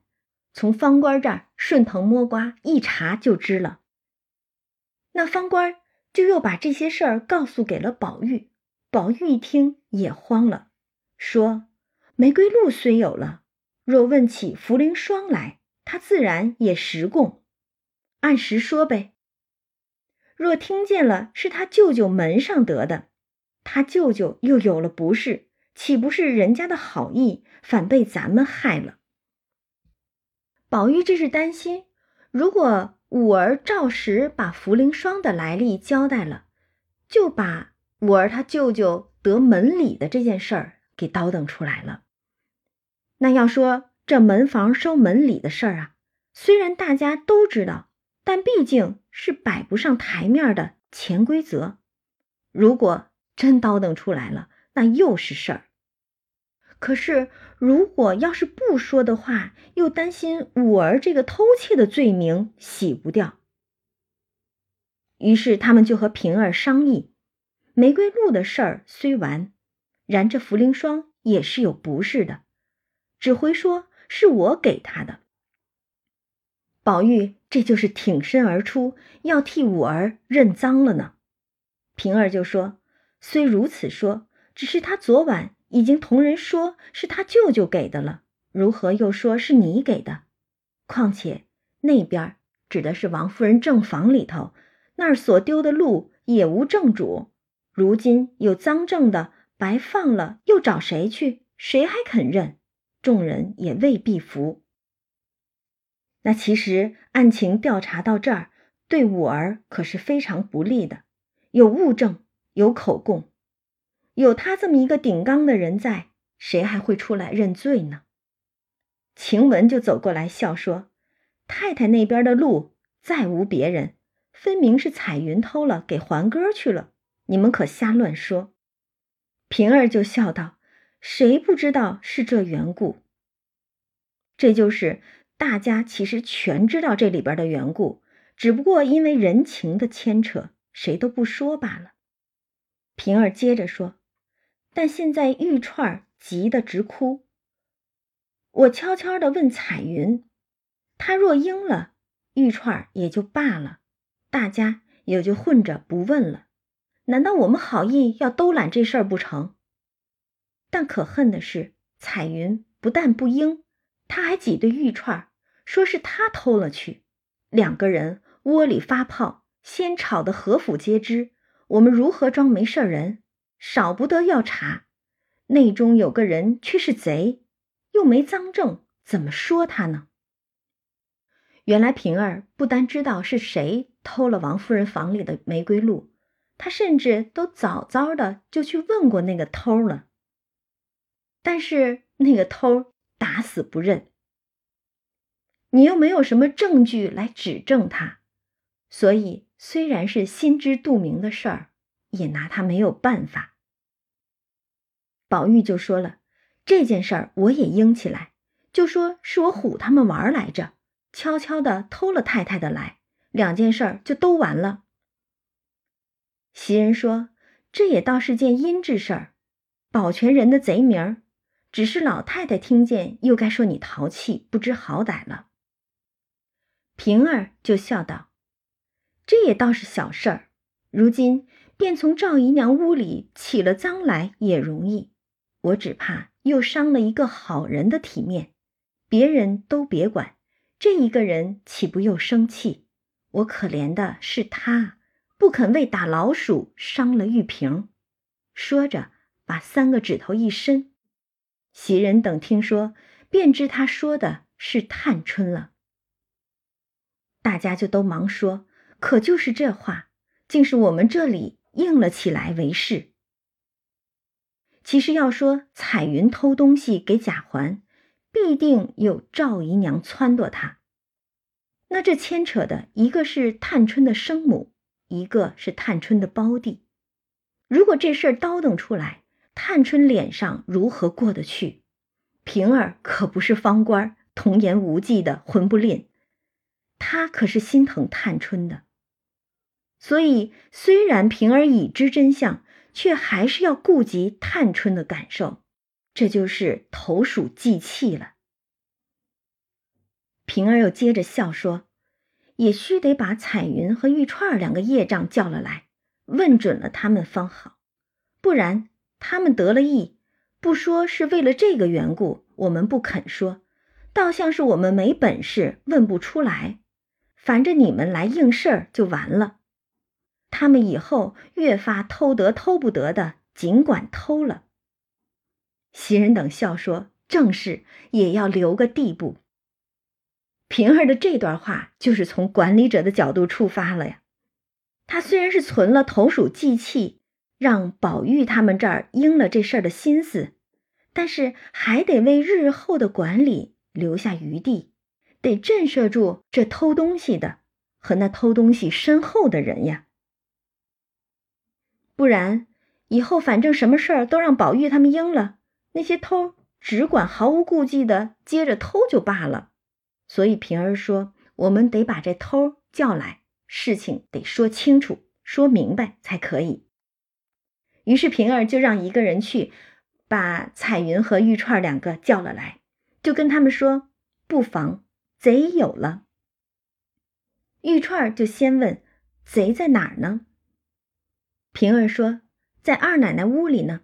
从方官这儿顺藤摸瓜一查就知了。那方官就又把这些事儿告诉给了宝玉，宝玉一听也慌了，说：“玫瑰露虽有了，若问起茯苓霜来。”他自然也实供，按实说呗。若听见了是他舅舅门上得的，他舅舅又有了不是，岂不是人家的好意反被咱们害了？宝玉这是担心，如果五儿照实把茯苓霜的来历交代了，就把五儿他舅舅得门里的这件事儿给叨腾出来了，那要说。这门房收门礼的事儿啊，虽然大家都知道，但毕竟是摆不上台面的潜规则。如果真叨腾出来了，那又是事儿。可是如果要是不说的话，又担心五儿这个偷窃的罪名洗不掉。于是他们就和平儿商议，玫瑰露的事儿虽完，然这茯苓霜也是有不是的，只会说。是我给他的，宝玉这就是挺身而出，要替五儿认脏了呢。平儿就说：“虽如此说，只是他昨晚已经同人说是他舅舅给的了，如何又说是你给的？况且那边指的是王夫人正房里头，那儿所丢的鹿也无正主，如今有赃证的白放了，又找谁去？谁还肯认？”众人也未必服。那其实案情调查到这儿，对五儿可是非常不利的。有物证，有口供，有他这么一个顶缸的人在，谁还会出来认罪呢？晴雯就走过来笑说：“太太那边的路再无别人，分明是彩云偷了，给还哥去了。你们可瞎乱说。”平儿就笑道。谁不知道是这缘故？这就是大家其实全知道这里边的缘故，只不过因为人情的牵扯，谁都不说罢了。平儿接着说：“但现在玉串急得直哭。我悄悄的问彩云，她若应了，玉串也就罢了，大家也就混着不问了。难道我们好意要兜揽这事儿不成？”但可恨的是，彩云不但不应，他还挤兑玉串，说是他偷了去。两个人窝里发泡，先吵得何府皆知。我们如何装没事人？少不得要查。内中有个人却是贼，又没赃证，怎么说他呢？原来平儿不单知道是谁偷了王夫人房里的玫瑰露，她甚至都早早的就去问过那个偷了。但是那个偷打死不认，你又没有什么证据来指证他，所以虽然是心知肚明的事儿，也拿他没有办法。宝玉就说了这件事儿，我也应起来，就说是我唬他们玩来着，悄悄的偷了太太的来，两件事儿就都完了。袭人说：“这也倒是件阴质事儿，保全人的贼名，只是老太太听见，又该说你淘气，不知好歹了。”平儿就笑道：“这也倒是小事儿，如今便从赵姨娘屋里起了脏来也容易，我只怕又伤了一个好人的体面。别人都别管，这一个人岂不又生气？我可怜的是他，不肯为打老鼠伤了玉瓶。”说着，把三个指头一伸。袭人等听说，便知他说的是探春了。大家就都忙说：“可就是这话，竟是我们这里应了起来为是。”其实要说彩云偷东西给贾环，必定有赵姨娘撺掇他。那这牵扯的一个是探春的生母，一个是探春的胞弟。如果这事儿叨腾出来，探春脸上如何过得去？平儿可不是方官，童言无忌的，混不吝。他可是心疼探春的，所以虽然平儿已知真相，却还是要顾及探春的感受，这就是投鼠忌器了。平儿又接着笑说：“也须得把彩云和玉钏两个业障叫了来，问准了他们方好，不然他们得了意，不说是为了这个缘故，我们不肯说，倒像是我们没本事，问不出来。”烦着你们来应事儿就完了，他们以后越发偷得偷不得的，尽管偷了。袭人等笑说：“正是，也要留个地步。”平儿的这段话就是从管理者的角度出发了呀。他虽然是存了投鼠忌器，让宝玉他们这儿应了这事儿的心思，但是还得为日后的管理留下余地。得震慑住这偷东西的和那偷东西身后的人呀，不然以后反正什么事儿都让宝玉他们应了，那些偷只管毫无顾忌的接着偷就罢了。所以平儿说：“我们得把这偷叫来，事情得说清楚、说明白才可以。”于是平儿就让一个人去把彩云和玉串两个叫了来，就跟他们说：“不妨。”贼有了，玉串就先问：“贼在哪儿呢？”平儿说：“在二奶奶屋里呢。”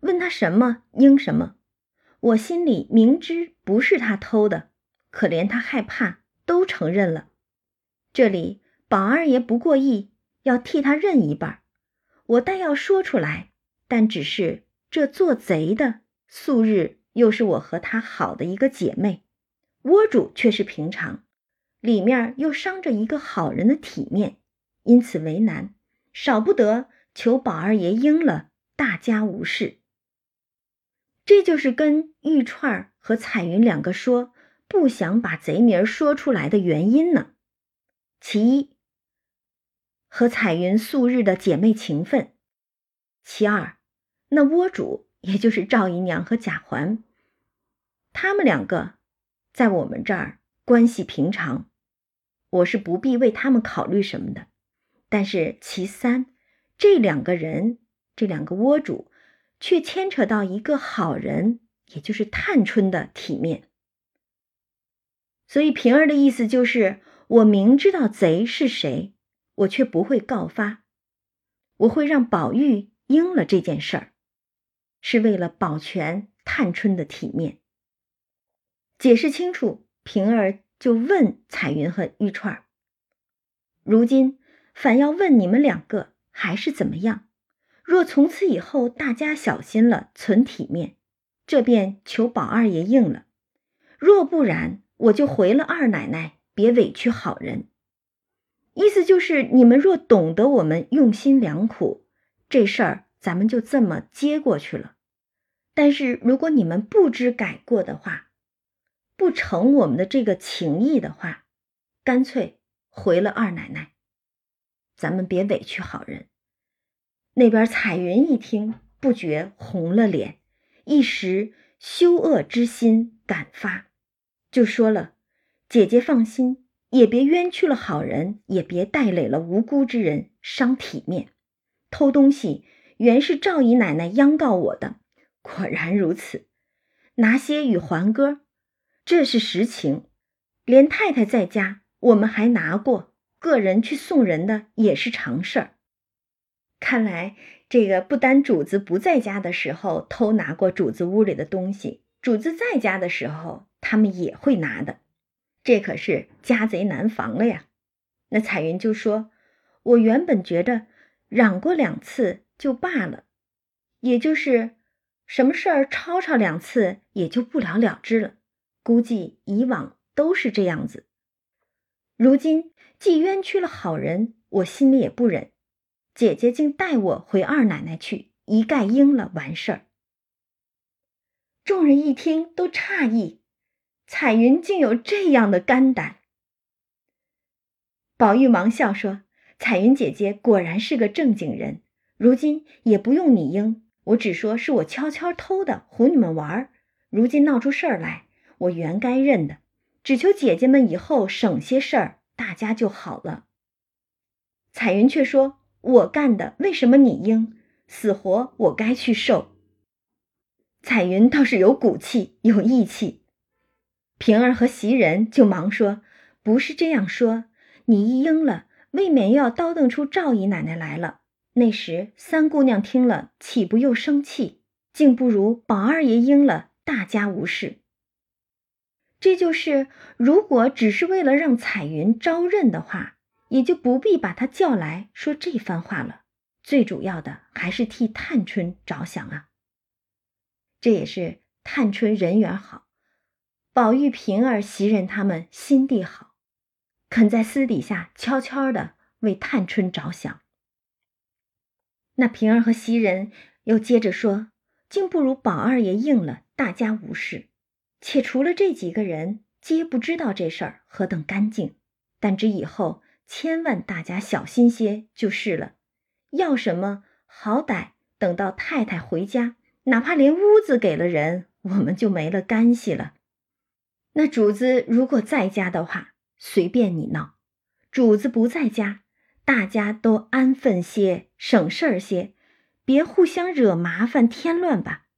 问他什么应什么。我心里明知不是他偷的，可怜他害怕，都承认了。这里宝二爷不过意，要替他认一半。我但要说出来，但只是这做贼的素日又是我和他好的一个姐妹。窝主却是平常，里面又伤着一个好人的体面，因此为难，少不得求宝二爷应了，大家无事。这就是跟玉串和彩云两个说不想把贼名说出来的原因呢。其一，和彩云素日的姐妹情分；其二，那窝主也就是赵姨娘和贾环，他们两个。在我们这儿关系平常，我是不必为他们考虑什么的。但是其三，这两个人，这两个窝主，却牵扯到一个好人，也就是探春的体面。所以平儿的意思就是：我明知道贼是谁，我却不会告发，我会让宝玉应了这件事儿，是为了保全探春的体面。解释清楚，平儿就问彩云和玉钏如今反要问你们两个，还是怎么样？若从此以后大家小心了，存体面，这便求宝二爷应了；若不然，我就回了二奶奶，别委屈好人。意思就是，你们若懂得我们用心良苦，这事儿咱们就这么接过去了；但是如果你们不知改过的话，不成我们的这个情谊的话，干脆回了二奶奶，咱们别委屈好人。那边彩云一听，不觉红了脸，一时羞恶之心感发，就说了：“姐姐放心，也别冤屈了好人，也别带累了无辜之人，伤体面。偷东西原是赵姨奶奶央告我的，果然如此。拿些与还歌，这是实情。连太太在家，我们还拿过；个人去送人的也是常事儿。看来这个不单主子不在家的时候偷拿过主子屋里的东西，主子在家的时候他们也会拿的。这可是家贼难防了呀。那彩云就说：“我原本觉得嚷过两次就罢了，也就是什么事儿吵吵两次也就不了了之了。估计以往都是这样子。如今既冤屈了好人，我心里也不忍。姐姐竟带我回二奶奶去，一概应了，完事儿。”众人一听都诧异，彩云竟有这样的肝胆。宝玉忙笑说：“彩云姐姐果然是个正经人，如今也不用你应，我只说是我悄悄偷的，唬你们玩儿。如今闹出事儿来，我原该认的，只求姐姐们以后省些事儿，大家就好了。”彩云却说：“我干的，为什么你应？死活我该去受。”彩云倒是有骨气，有义气。平儿和袭人就忙说：“不是这样说。”你一应了，未免又要叨瞪出赵姨奶奶来了。那时三姑娘听了，岂不又生气？竟不如宝二爷应了，大家无事。这就是，如果只是为了让彩云招认的话，也就不必把她叫来说这番话了。最主要的还是替探春着想啊。这也是探春人缘好，宝玉、平儿、袭人他们心地好。肯在私底下悄悄的为探春着想。那平儿和袭人又接着说：“竟不如宝二爷应了，大家无事。且除了这几个人，皆不知道这事儿何等干净。但只以后千万大家小心些就是了。要什么，好歹等到太太回家，哪怕连屋子给了人，我们就没了干系了。那主子如果在家的话。”随便你闹，主子不在家，大家都安分些，省事儿些，别互相惹麻烦添乱吧。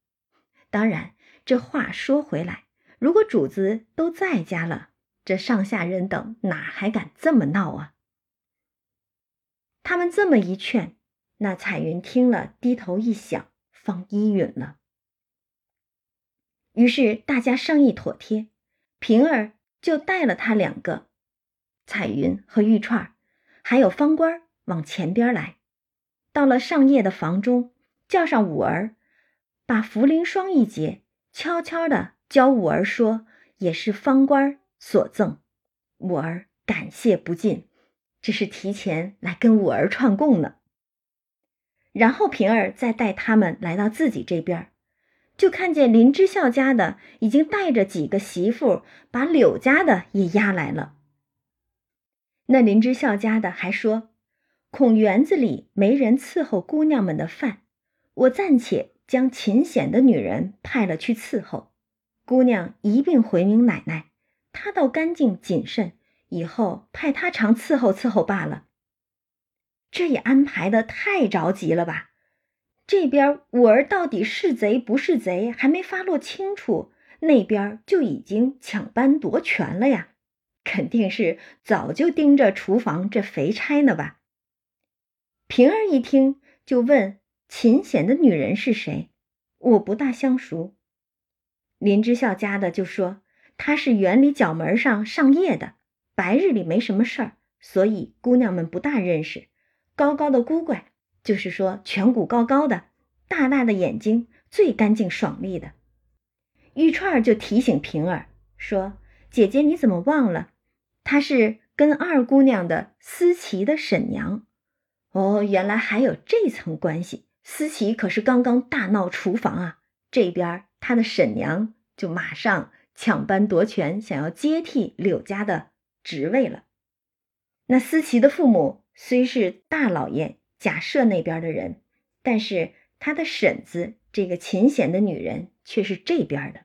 当然，这话说回来，如果主子都在家了，这上下人等哪还敢这么闹啊？他们这么一劝，那彩云听了，低头一想，方依允了。于是大家商议妥帖，平儿就带了他两个。彩云和玉串还有方官往前边来，到了上夜的房中，叫上五儿，把茯苓霜一节，悄悄的教五儿说，也是方官所赠。五儿感谢不尽，这是提前来跟五儿串供呢。然后平儿再带他们来到自己这边，就看见林之孝家的已经带着几个媳妇，把柳家的也押来了。那林之孝家的还说，恐园子里没人伺候姑娘们的饭，我暂且将秦显的女人派了去伺候，姑娘一并回明奶奶，她倒干净谨慎，以后派她常伺候伺候罢了。这也安排的太着急了吧？这边五儿到底是贼不是贼还没发落清楚，那边就已经抢班夺权了呀。肯定是早就盯着厨房这肥差呢吧？平儿一听就问：“秦显的女人是谁？我不大相熟。”林之孝家的就说：“她是园里角门上上夜的，白日里没什么事儿，所以姑娘们不大认识。高高的姑怪，就是说颧骨高高的，大大的眼睛，最干净爽利的。”玉串儿就提醒平儿说：“姐姐你怎么忘了？”她是跟二姑娘的思琪的婶娘，哦，原来还有这层关系。思琪可是刚刚大闹厨房啊，这边她的婶娘就马上抢班夺权，想要接替柳家的职位了。那思琪的父母虽是大老爷假设那边的人，但是他的婶子这个秦显的女人却是这边的。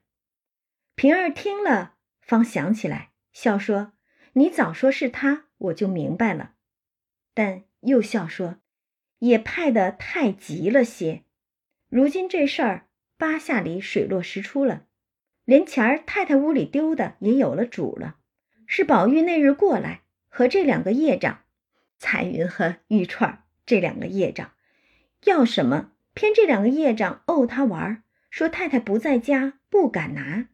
平儿听了，方想起来，笑说。你早说是他，我就明白了。但又笑说：“也派得太急了些。如今这事儿八下里水落石出了，连钱儿太太屋里丢的也有了主了。是宝玉那日过来和这两个业障，彩云和玉串这两个业障，要什么？偏这两个业障怄他玩，说太太不在家，不敢拿。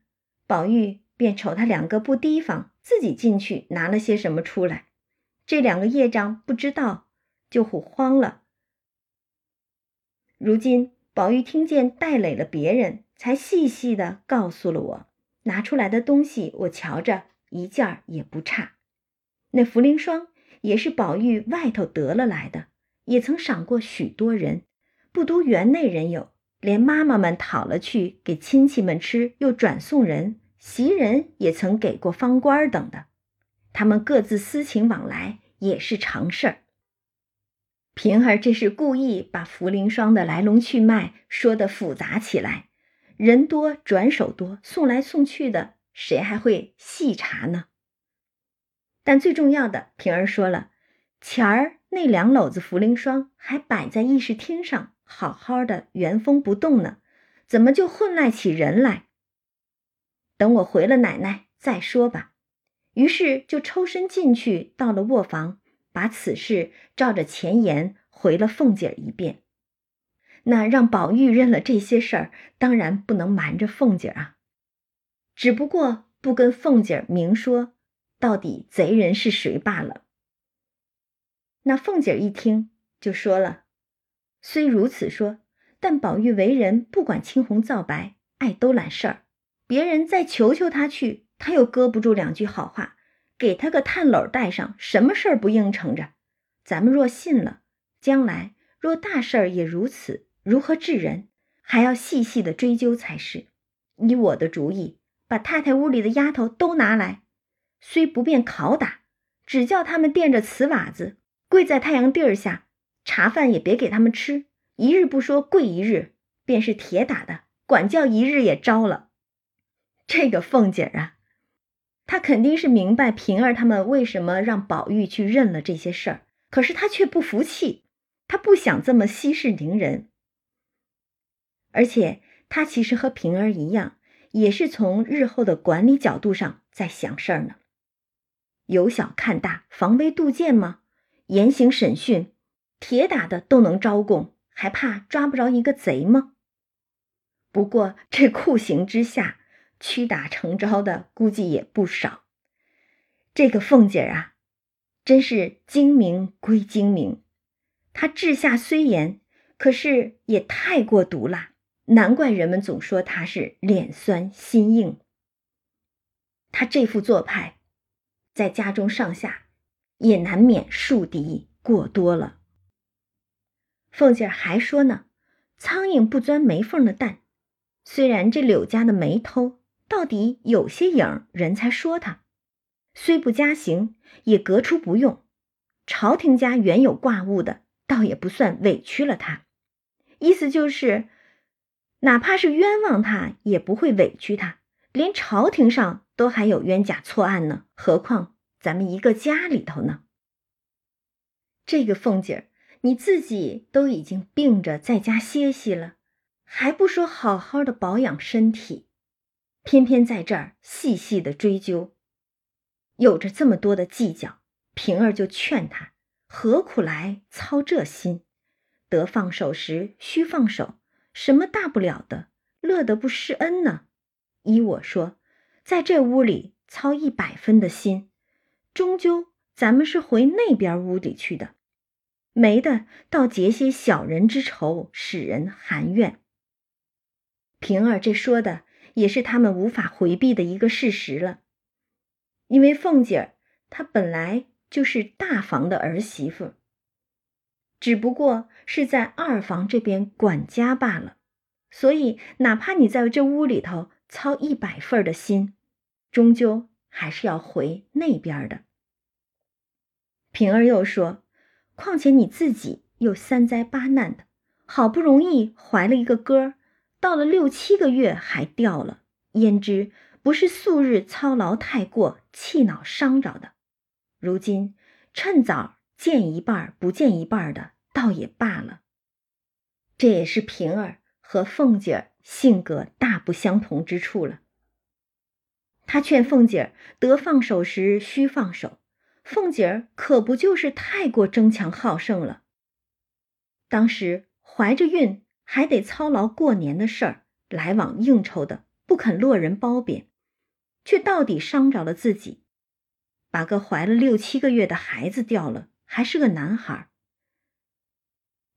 宝玉便瞅他两个不提防，自己进去拿了些什么出来。这两个业障不知道，就唬慌了。如今宝玉听见带累了别人，才细细的告诉了我，拿出来的东西我瞧着一件也不差。那茯苓霜也是宝玉外头得了来的，也曾赏过许多人。不独园内人有，连妈妈们讨了去给亲戚们吃，又转送人，袭人也曾给过方官等的。他们各自私情往来也是常事儿。平儿这是故意把茯苓霜的来龙去脉说得复杂起来，人多转手多，送来送去的，谁还会细查呢？但最重要的，平儿说了，钱儿那两篓子茯苓霜还摆在议事厅上。好好的原封不动呢，怎么就混赖起人来？等我回了奶奶再说吧。于是就抽身进去，到了卧房，把此事照着前言回了凤姐儿一遍。那让宝玉认了这些事儿，当然不能瞒着凤姐儿啊。只不过不跟凤姐儿明说，到底贼人是谁罢了。那凤姐一听，就说了。虽如此说，但宝玉为人不管青红皂白，爱兜揽事儿。别人再求求他去，他又搁不住两句好话，给他个炭篓带上，什么事儿不应承着？咱们若信了，将来若大事儿也如此，如何治人？还要细细的追究才是。依我的主意，把太太屋里的丫头都拿来，虽不便拷打，只叫他们垫着瓷瓦子，跪在太阳地儿下。茶饭也别给他们吃，一日不说跪一日，便是铁打的，管教一日也招了。这个凤姐儿啊，她肯定是明白平儿他们为什么让宝玉去认了这些事儿，可是她却不服气，她不想这么息事宁人。而且她其实和平儿一样，也是从日后的管理角度上在想事儿呢。由小看大，防微杜渐吗？严刑审讯。铁打的都能招供，还怕抓不着一个贼吗？不过这酷刑之下，屈打成招的估计也不少。这个凤姐啊，真是精明归精明，她治下虽严，可是也太过毒辣，难怪人们总说她是脸酸心硬。她这副做派，在家中上下也难免树敌过多了。凤姐儿还说呢：“苍蝇不钻没缝的蛋。虽然这柳家的没偷到底有些影，人才说他；虽不加刑，也革出不用。朝廷家原有挂物的，倒也不算委屈了他。意思就是，哪怕是冤枉他，也不会委屈他。连朝廷上都还有冤假错案呢，何况咱们一个家里头呢？这个凤姐儿。”你自己都已经病着在家歇息了，还不说好好的保养身体，偏偏在这儿细细的追究，有着这么多的计较。平儿就劝她，何苦来操这心？得放手时须放手，什么大不了的？乐得不施恩呢？依我说，在这屋里操一百分的心，终究咱们是回那边屋里去的。没的，倒结些小人之仇，使人含怨。平儿这说的也是他们无法回避的一个事实了。因为凤姐儿她本来就是大房的儿媳妇，只不过是在二房这边管家罢了。所以，哪怕你在这屋里头操一百份的心，终究还是要回那边的。平儿又说。况且你自己又三灾八难的，好不容易怀了一个哥，到了六七个月还掉了，焉知不是素日操劳太过，气恼伤着的？如今趁早见一半不见一半的，倒也罢了。这也是平儿和凤姐儿性格大不相同之处了。他劝凤姐儿得放手时须放手，凤姐儿可不就是太过争强好胜了。当时怀着孕，还得操劳过年的事儿，来往应酬的，不肯落人褒贬，却到底伤着了自己，把个怀了六七个月的孩子掉了，还是个男孩。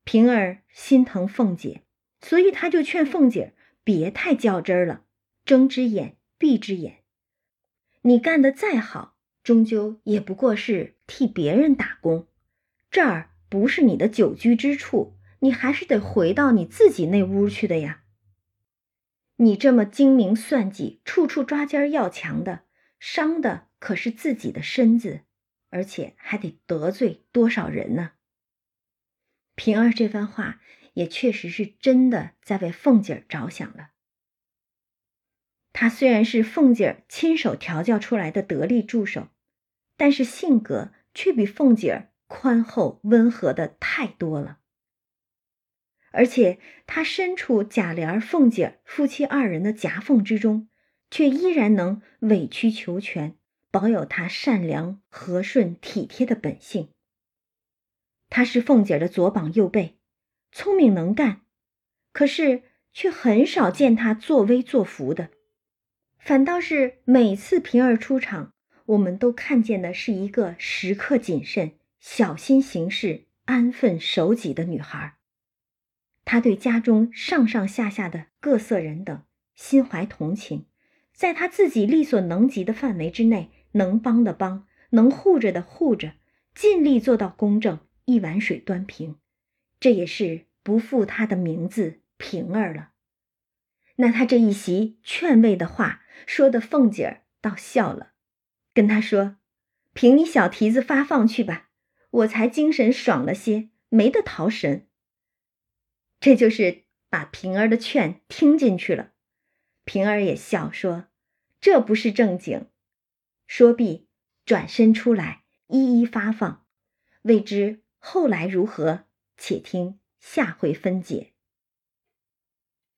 平儿心疼凤姐，所以他就劝凤姐儿别太较真儿了，睁只眼闭只眼。你干的再好，终究也不过是替别人打工，这儿不是你的久居之处，你还是得回到你自己那屋去的呀。你这么精明算计，处处抓奸要强的，伤的可是自己的身子，而且还得得罪多少人呢？平儿这番话也确实是真的在为凤姐儿着想了。他虽然是凤姐儿亲手调教出来的得力助手，但是性格却比凤姐儿宽厚温和的太多了。而且他身处贾琏、凤姐儿夫妻二人的夹缝之中，却依然能委曲求全，保有他善良、和顺、体贴的本性。他是凤姐儿的左膀右臂，聪明能干，可是却很少见他作威作福的，反倒是每次平儿出场，我们都看见的是一个时刻谨慎、小心行事、安分守己的女孩。她对家中上上下下的各色人等心怀同情，在她自己力所能及的范围之内，能帮的帮，能护着的护着，尽力做到公正。一碗水端平，这也是不负他的名字平儿了。那他这一席劝慰的话，说的凤姐儿倒笑了，跟他说：“凭你小蹄子发放去吧，我才精神爽了些，没得逃神。”这就是把平儿的劝听进去了。平儿也笑说：“这不是正经。”说毕，转身出来，一一发放，未知。后来如何？且听下回分解。